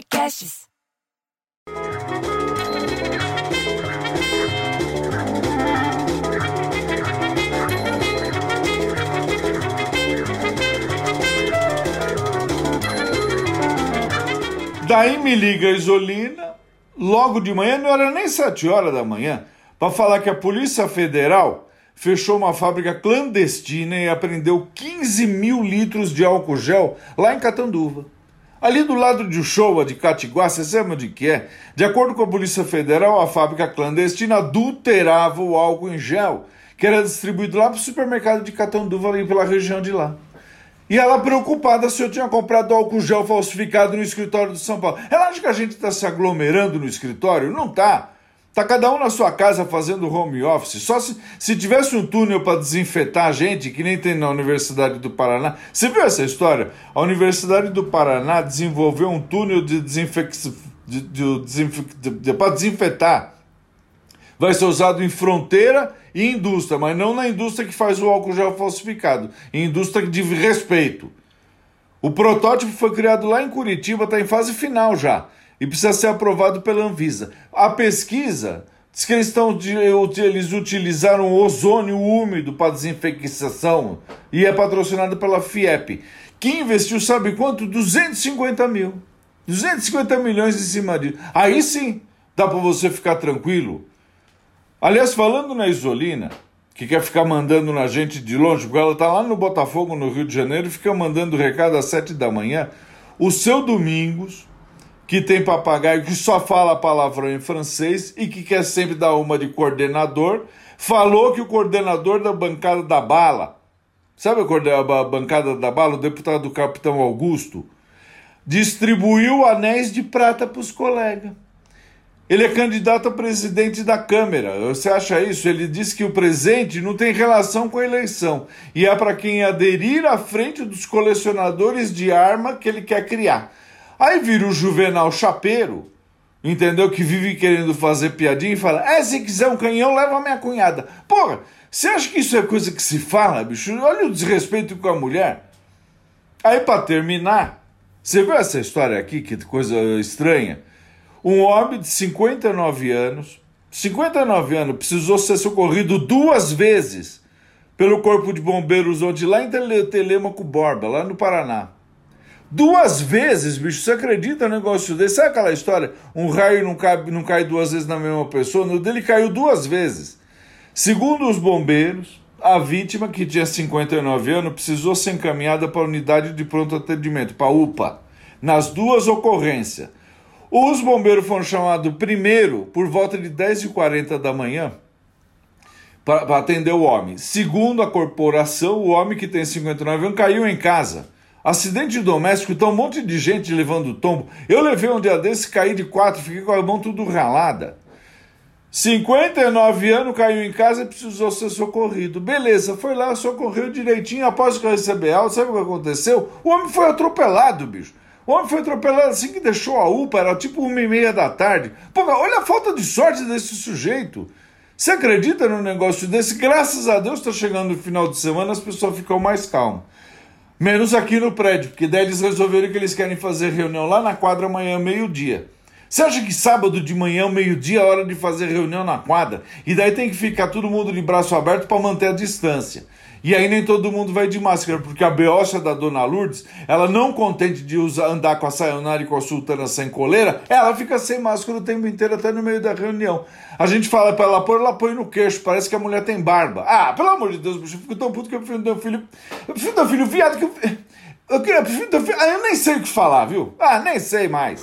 Podcasts. Daí me liga a Isolina, logo de manhã, não era nem sete horas da manhã, para falar que a Polícia Federal fechou uma fábrica clandestina e apreendeu 15 mil litros de álcool gel lá em Catanduva. Ali do lado de Uchoa, de Catiguá, você sabe onde que é? De acordo com a Polícia Federal, a fábrica clandestina adulterava o álcool em gel, que era distribuído lá para o supermercado de Catanduva, ali pela região de lá. E ela preocupada se eu tinha comprado álcool gel falsificado no escritório de São Paulo. Ela acha que a gente está se aglomerando no escritório? Não tá. Tá cada um na sua casa fazendo home office. Só se, se tivesse um túnel para desinfetar a gente, que nem tem na Universidade do Paraná. Você viu essa história? A Universidade do Paraná desenvolveu um túnel de desinfecção de, de, de, de para desinfetar. Vai ser usado em fronteira e indústria, mas não na indústria que faz o álcool gel falsificado, em indústria de respeito. O protótipo foi criado lá em Curitiba, está em fase final já, e precisa ser aprovado pela Anvisa. A pesquisa diz que eles, estão, eles utilizaram ozônio úmido para desinfecção e é patrocinado pela FIEP, que investiu, sabe quanto? 250 mil. 250 milhões em cima disso. Aí sim, dá para você ficar tranquilo. Aliás, falando na Isolina, que quer ficar mandando na gente de longe, porque ela está lá no Botafogo, no Rio de Janeiro, e fica mandando recado às sete da manhã. O seu Domingos, que tem papagaio que só fala palavrão em francês e que quer sempre dar uma de coordenador, falou que o coordenador da bancada da bala, sabe a bancada da bala, o deputado Capitão Augusto, distribuiu anéis de prata para os colegas. Ele é candidato a presidente da Câmara. Você acha isso? Ele diz que o presente não tem relação com a eleição e é para quem aderir à frente dos colecionadores de arma que ele quer criar. Aí vira o Juvenal Chapeiro, entendeu? Que vive querendo fazer piadinha e fala: É, se quiser um canhão, leva a minha cunhada. Porra, você acha que isso é coisa que se fala, bicho? Olha o desrespeito com a mulher. Aí, para terminar, você viu essa história aqui? Que coisa estranha. Um homem de 59 anos, 59 anos, precisou ser socorrido duas vezes pelo Corpo de Bombeiros onde lá em Telemaco Borba, lá no Paraná. Duas vezes, bicho, você acredita no negócio desse? Sabe aquela história? Um raio não cai, não cai duas vezes na mesma pessoa? No dele caiu duas vezes. Segundo os bombeiros, a vítima, que tinha 59 anos, precisou ser encaminhada para a unidade de pronto atendimento, para a UPA, nas duas ocorrências. Os bombeiros foram chamados primeiro por volta de 10h40 da manhã para atender o homem. Segundo a corporação, o homem que tem 59 anos caiu em casa. Acidente doméstico, então um monte de gente levando tombo. Eu levei um dia desse, caí de quatro, fiquei com a mão tudo ralada. 59 anos, caiu em casa e precisou ser socorrido. Beleza, foi lá, socorreu direitinho. Após receber alta, sabe o que aconteceu? O homem foi atropelado, bicho. O homem foi atropelado assim que deixou a UPA, era tipo uma e meia da tarde. Pô, olha a falta de sorte desse sujeito. Você acredita num negócio desse? Graças a Deus está chegando o final de semana, as pessoas ficam mais calmas. Menos aqui no prédio, porque daí eles resolveram que eles querem fazer reunião lá na quadra amanhã, meio-dia. Você acha que sábado de manhã, meio-dia, é hora de fazer reunião na quadra? E daí tem que ficar todo mundo de braço aberto para manter a distância. E aí nem todo mundo vai de máscara, porque a beocha da Dona Lourdes, ela não contente de usar, andar com a sayonara e com a sultana sem coleira, ela fica sem máscara o tempo inteiro, até no meio da reunião. A gente fala pra ela pôr, ela põe no queixo, parece que a mulher tem barba. Ah, pelo amor de Deus, bicho, eu fico tão puto que eu prefiro um filho... Eu prefiro um filho viado que eu... Eu, eu prefiro filho... Ah, eu nem sei o que falar, viu? Ah, nem sei mais.